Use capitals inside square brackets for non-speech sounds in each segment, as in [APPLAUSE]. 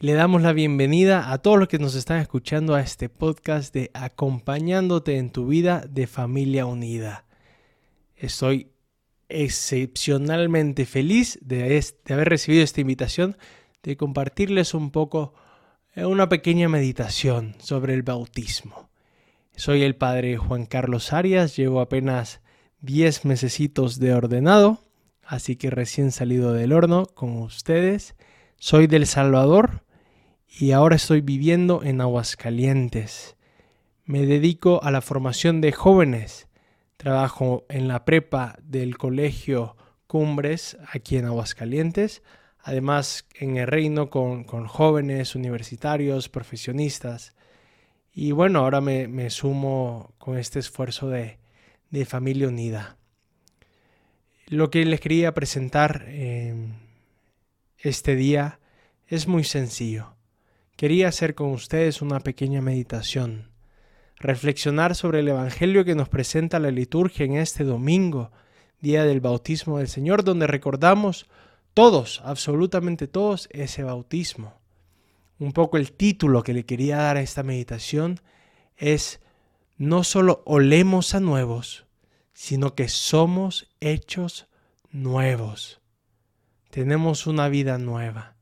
Le damos la bienvenida a todos los que nos están escuchando a este podcast de Acompañándote en tu vida de familia unida. Estoy excepcionalmente feliz de, haber recibido esta invitación de compartirles un poco eh, una pequeña meditación sobre el bautismo. Soy el padre Juan Carlos Arias, llevo apenas 10 mesecitos de ordenado, así que recién salido del horno con ustedes. Soy del Salvador y ahora estoy viviendo en Aguascalientes. Me dedico a la formación de jóvenes. Trabajo en la prepa del colegio Cumbres aquí en Aguascalientes. Además en el reino con, jóvenes, universitarios, profesionistas. Y bueno, ahora me, sumo con este esfuerzo de, familia unida. Lo que les quería presentar eh, este día es muy sencillo quería hacer con ustedes una pequeña meditación, reflexionar sobre el Evangelio que nos presenta la liturgia en este domingo, día del bautismo del Señor, donde recordamos todos, absolutamente todos, ese bautismo. Un poco el título que le quería dar a esta meditación es no solo olemos a nuevos, sino que somos hechos nuevos. Tenemos una vida nueva.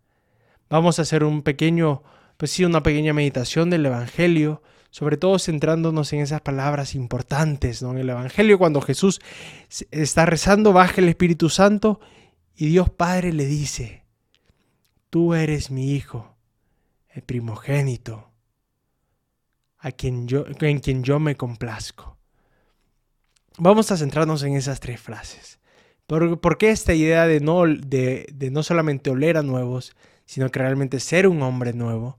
Vamos a hacer un pequeño pues sí, una pequeña meditación del Evangelio, sobre todo centrándonos en esas palabras importantes, ¿no? En el Evangelio, cuando Jesús está rezando, baja el Espíritu Santo y Dios Padre le dice, tú eres mi Hijo, el primogénito, a quien yo, en quien yo me complazco. Vamos a centrarnos en esas tres frases. ¿Por, qué esta idea de no, de, de no solamente oler a nuevos, sino que realmente ser un hombre nuevo?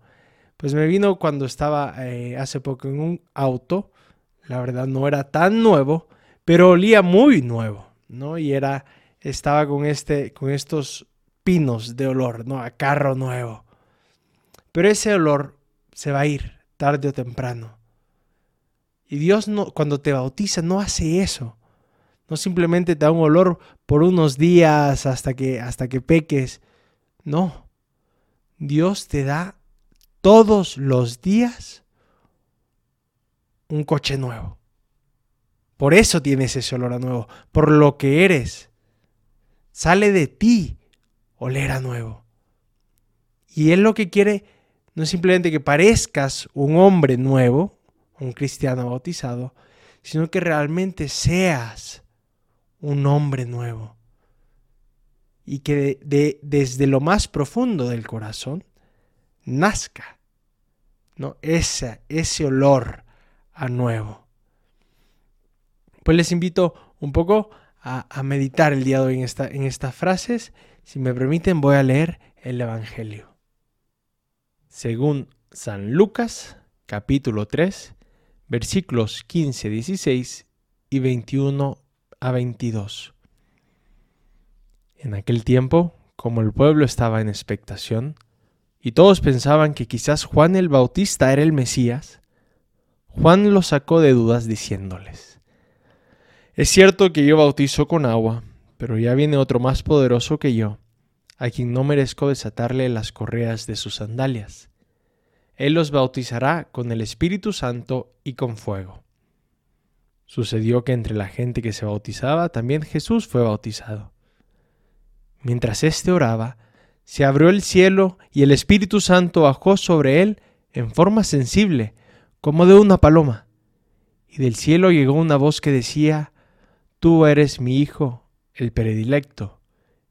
Pues me vino cuando estaba eh, hace poco en un auto, la verdad no era tan nuevo, pero olía muy nuevo, ¿no? Y era, estaba con, este, con estos pinos de olor, ¿no? A carro nuevo. Pero ese olor se va a ir tarde o temprano. Y Dios no, cuando te bautiza no hace eso. No simplemente te da un olor por unos días hasta que, hasta que peques. No. Dios te da todos los días un coche nuevo. Por eso tienes ese olor a nuevo, por lo que eres. Sale de ti oler a nuevo. Y Él lo que quiere no es simplemente que parezcas un hombre nuevo, un cristiano bautizado, sino que realmente seas un hombre nuevo. Y que desde lo más profundo del corazón nazca ¿no? Ese, ese olor a nuevo. Pues les invito un poco a, meditar el día de hoy en, esta, en estas frases. Si me permiten, voy a leer el Evangelio. Según San Lucas, capítulo 3, versículos 15, 16 y 21 a 22. En aquel tiempo, como el pueblo estaba en expectación, y todos pensaban que quizás Juan el Bautista era el Mesías, Juan los sacó de dudas diciéndoles, Es cierto que yo bautizo con agua, pero ya viene otro más poderoso que yo, a quien no merezco desatarle las correas de sus sandalias. Él los bautizará con el Espíritu Santo y con fuego. Sucedió que entre la gente que se bautizaba también Jesús fue bautizado. Mientras éste oraba, se abrió el cielo y el Espíritu Santo bajó sobre él en forma sensible, como de una paloma. Y del cielo llegó una voz que decía, Tú eres mi Hijo, el predilecto,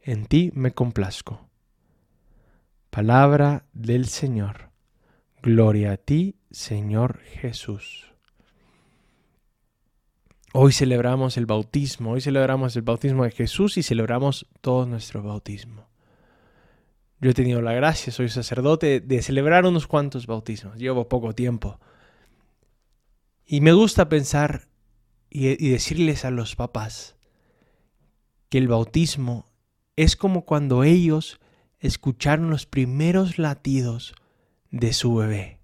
en ti me complazco. Palabra del Señor. Gloria a ti, Señor Jesús. Hoy celebramos el bautismo, hoy celebramos el bautismo de Jesús y celebramos todo nuestro bautismo. Yo he tenido la gracia, soy sacerdote, de celebrar unos cuantos bautismos. Llevo poco tiempo. Y me gusta pensar y, decirles a los papás que el bautismo es como cuando ellos escucharon los primeros latidos de su bebé.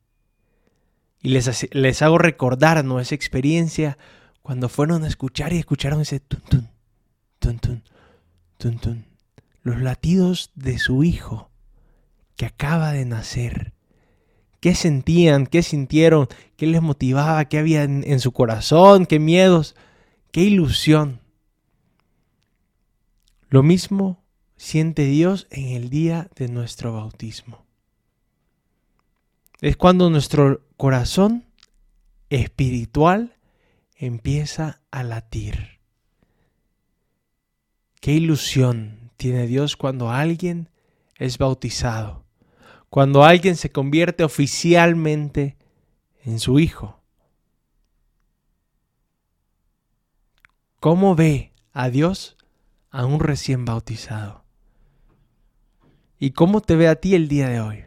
Y les, les hago recordar ¿no? esa experiencia cuando fueron a escuchar y escucharon ese tun tun, tun tun, tun tun. Los latidos de su hijo que acaba de nacer. ¿Qué sentían? ¿Qué sintieron? ¿Qué les motivaba? ¿Qué había en, en su corazón? ¿Qué miedos? ¿Qué ilusión? Lo mismo siente Dios en el día de nuestro bautismo. Es cuando nuestro corazón espiritual empieza a latir. Qué ilusión tiene Dios cuando alguien es bautizado, cuando alguien se convierte oficialmente en su hijo. ¿Cómo ve a Dios a un recién bautizado? ¿Y cómo te ve a ti el día de hoy?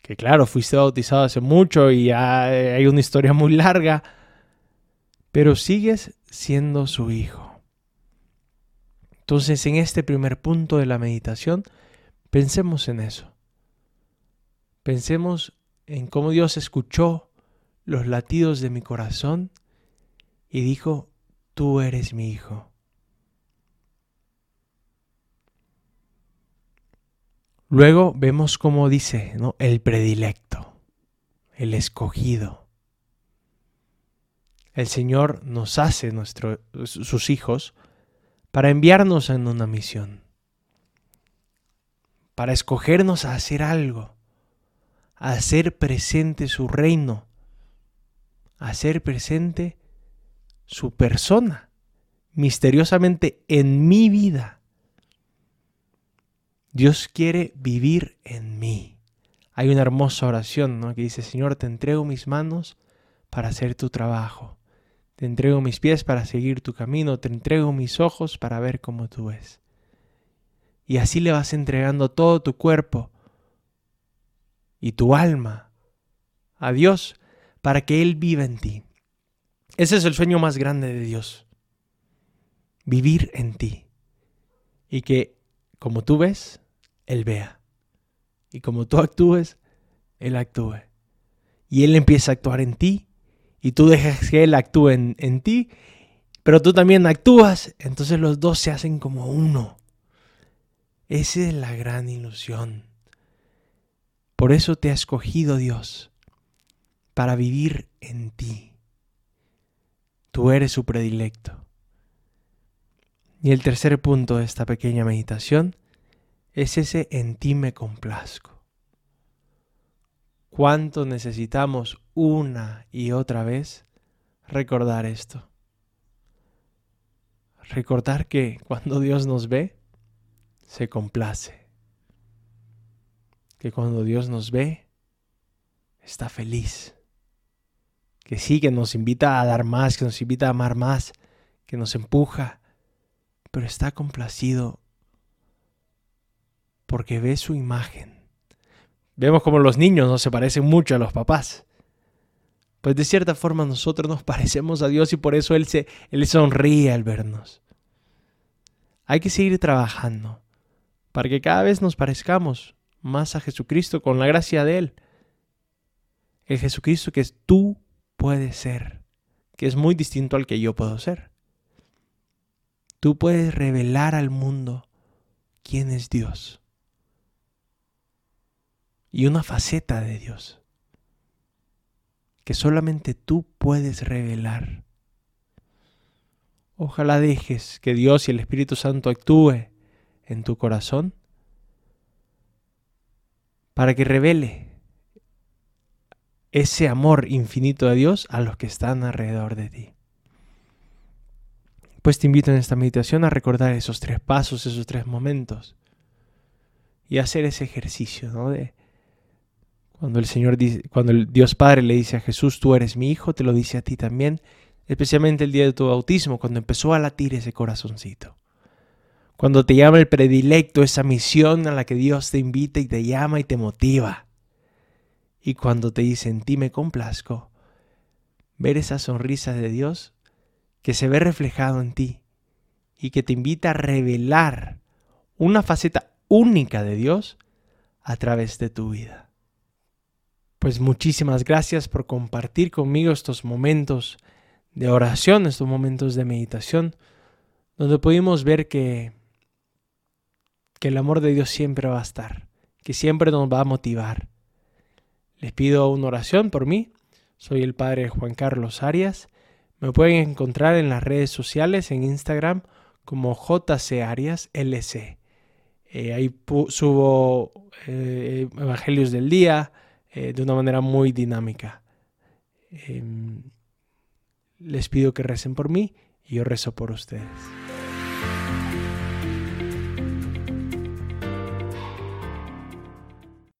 Que claro, fuiste bautizado hace mucho y hay una historia muy larga, pero sigues siendo su hijo. Entonces, en este primer punto de la meditación, pensemos en eso. Pensemos en cómo Dios escuchó los latidos de mi corazón y dijo, tú eres mi hijo. Luego vemos cómo dice, ¿no? El predilecto, el escogido. El Señor nos hace nuestro, sus hijos para enviarnos en una misión, para escogernos a hacer algo, a hacer presente su reino, a hacer presente su persona, misteriosamente en mi vida Dios quiere vivir en mí. Hay una hermosa oración que dice, Señor, te entrego mis manos para hacer tu trabajo. Te entrego mis pies para seguir tu camino. Te entrego mis ojos para ver cómo tú ves. Y así le vas entregando todo tu cuerpo y tu alma a Dios para que Él viva en ti. Ese es el sueño más grande de Dios. Vivir en ti. Y que, como tú ves, él vea. Y como tú actúes, Él actúe. Y Él empieza a actuar en ti y tú dejas que Él actúe en, en ti, pero tú también actúas, entonces los dos se hacen como uno. Esa es la gran ilusión. Por eso te ha escogido Dios, para vivir en ti. Tú eres su predilecto. Y el tercer punto de esta pequeña meditación es ese en ti me complazco. ¿Cuánto necesitamos una y otra vez recordar esto? Recordar que cuando Dios nos ve, se complace. Que cuando Dios nos ve, está feliz. Que sí, que nos invita a dar más, que nos invita a amar más, que nos empuja, pero está complacido porque ve su imagen. Vemos como los niños no se parecen mucho a los papás. Pues de cierta forma nosotros nos [LAUGHS] parecemos a Dios y por eso Él, se, él sonríe al vernos. Hay que seguir trabajando para que cada vez nos parezcamos más a Jesucristo con la gracia de Él. El Jesucristo que tú puedes ser, que es muy distinto al que yo puedo ser. Tú puedes revelar al mundo quién es Dios y una faceta de Dios que solamente tú puedes revelar. Ojalá dejes que Dios y el Espíritu Santo actúe en tu corazón para que revele ese amor infinito de Dios a los que están alrededor de ti. Pues te invito en esta meditación a recordar esos tres pasos, esos tres momentos y hacer ese ejercicio ¿no? de cuando el Señor dice, cuando el Dios Padre le dice a Jesús, tú eres mi hijo, te lo dice a ti también, especialmente el día de tu bautismo, cuando empezó a latir ese corazoncito. Cuando te llama el predilecto, esa misión a la que Dios te invita y te llama y te motiva. Y cuando te dice en ti me complazco, ver esa sonrisa de Dios que se ve reflejado en ti y que te invita a revelar una faceta única de Dios a través de tu vida. Pues muchísimas gracias por compartir conmigo estos momentos de oración, estos momentos de meditación, donde pudimos ver que, que el amor de Dios siempre va a estar, que siempre nos va a motivar. Les pido una oración por mí. Soy el Padre Juan Carlos Arias. Me pueden encontrar en las redes sociales, en Instagram, como JC Arias LC. Eh, ahí subo eh, evangelios del día eh, de una manera muy dinámica. Em, les pido que recen por mí y yo rezo por ustedes.